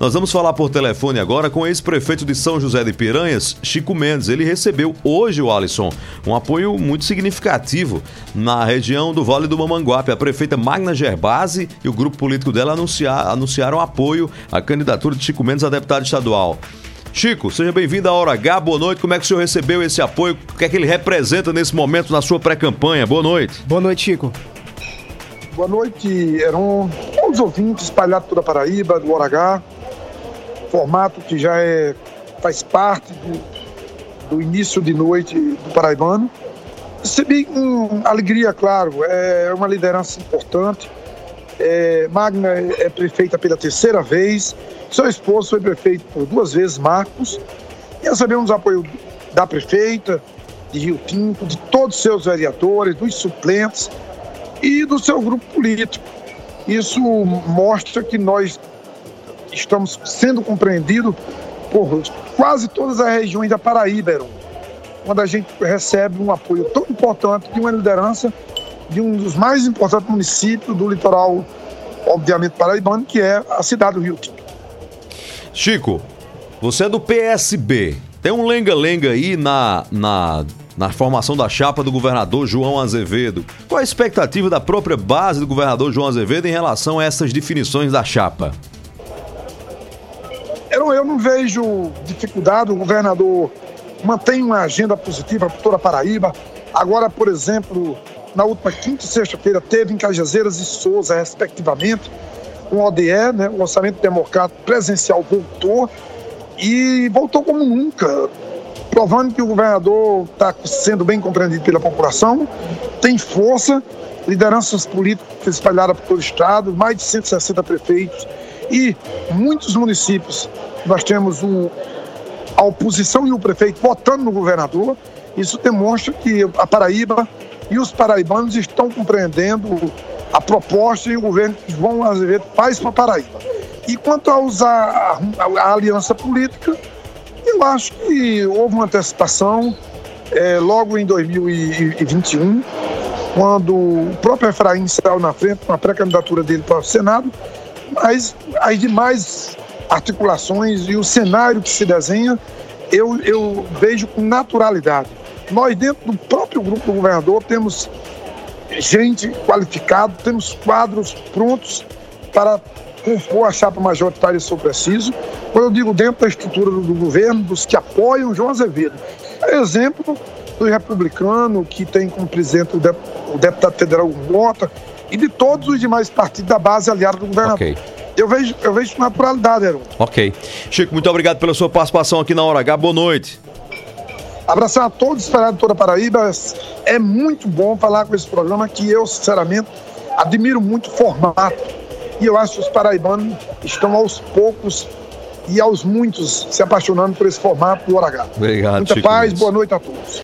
Nós vamos falar por telefone agora com o ex-prefeito de São José de Piranhas, Chico Mendes. Ele recebeu hoje, o Alisson, um apoio muito significativo na região do Vale do Mamanguape. A prefeita Magna Gerbasi e o grupo político dela anunciar, anunciaram apoio à candidatura de Chico Mendes a deputado estadual. Chico, seja bem-vindo à Hora H, boa noite. Como é que o senhor recebeu esse apoio? O que é que ele representa nesse momento na sua pré-campanha? Boa noite. Boa noite, Chico. Boa noite, eram todos os ouvintes espalhados toda a Paraíba, do Hora H. Formato que já é, faz parte do, do início de noite do Paraibano. Recebi com alegria, claro, é uma liderança importante. É, Magna é prefeita pela terceira vez, seu esposo foi prefeito por duas vezes, Marcos, e recebemos apoio da prefeita, de Rio Tinto, de todos os seus vereadores, dos suplentes e do seu grupo político. Isso mostra que nós estamos sendo compreendidos por quase todas as regiões da Paraíba, Heron, quando a gente recebe um apoio tão importante de uma liderança de um dos mais importantes municípios do litoral, obviamente paraibano, que é a cidade do Rio Tinto. Chico, você é do PSB. Tem um lenga-lenga aí na, na, na formação da chapa do governador João Azevedo. Qual a expectativa da própria base do governador João Azevedo em relação a essas definições da chapa? Eu, não vejo dificuldade, o governador mantém uma agenda positiva para toda a Paraíba. Agora, por exemplo, na última quinta e sexta-feira, teve em Cajazeiras e Souza, respectivamente, um ODE, né, Orçamento Democrático Presencial voltou e voltou como nunca, provando que o governador está sendo bem compreendido pela população, tem força, lideranças políticas espalhadas por todo o estado, mais de 160 prefeitos e muitos municípios. Nós temos um, a oposição e o prefeito votando no governador. Isso demonstra que a Paraíba e os paraibanos estão compreendendo a proposta e o governo que João Azevedo faz para Paraíba. E quanto a usar a, a, aliança política, eu acho que houve uma antecipação é, logo em 2021, quando o próprio Efraim saiu na frente com a pré-candidatura dele para o Senado, mas as demais articulações e o cenário que se desenha, eu, eu vejo com naturalidade. Nós, dentro do próprio grupo do governador, temos gente qualificada, temos quadros prontos para compor a chapa majoritária se for preciso. Quando eu digo dentro da estrutura do, governo, dos que apoiam João Azevedo. Exemplo do republicano, que tem como presidente o, o deputado federal Mota, e de todos os demais partidos da base aliada do governador. Okay. Eu vejo, eu vejo com naturalidade, Heron. Ok. Chico, muito obrigado pela sua participação aqui na Hora H. Boa noite. Abraçar a todos espalhados toda a Paraíba. É muito bom falar com esse programa que eu, sinceramente, admiro muito o formato. E eu acho que os paraibanos estão aos poucos e aos muitos se apaixonando por esse formato do Hora H. Obrigado, Muita Chico paz, boa noite a todos.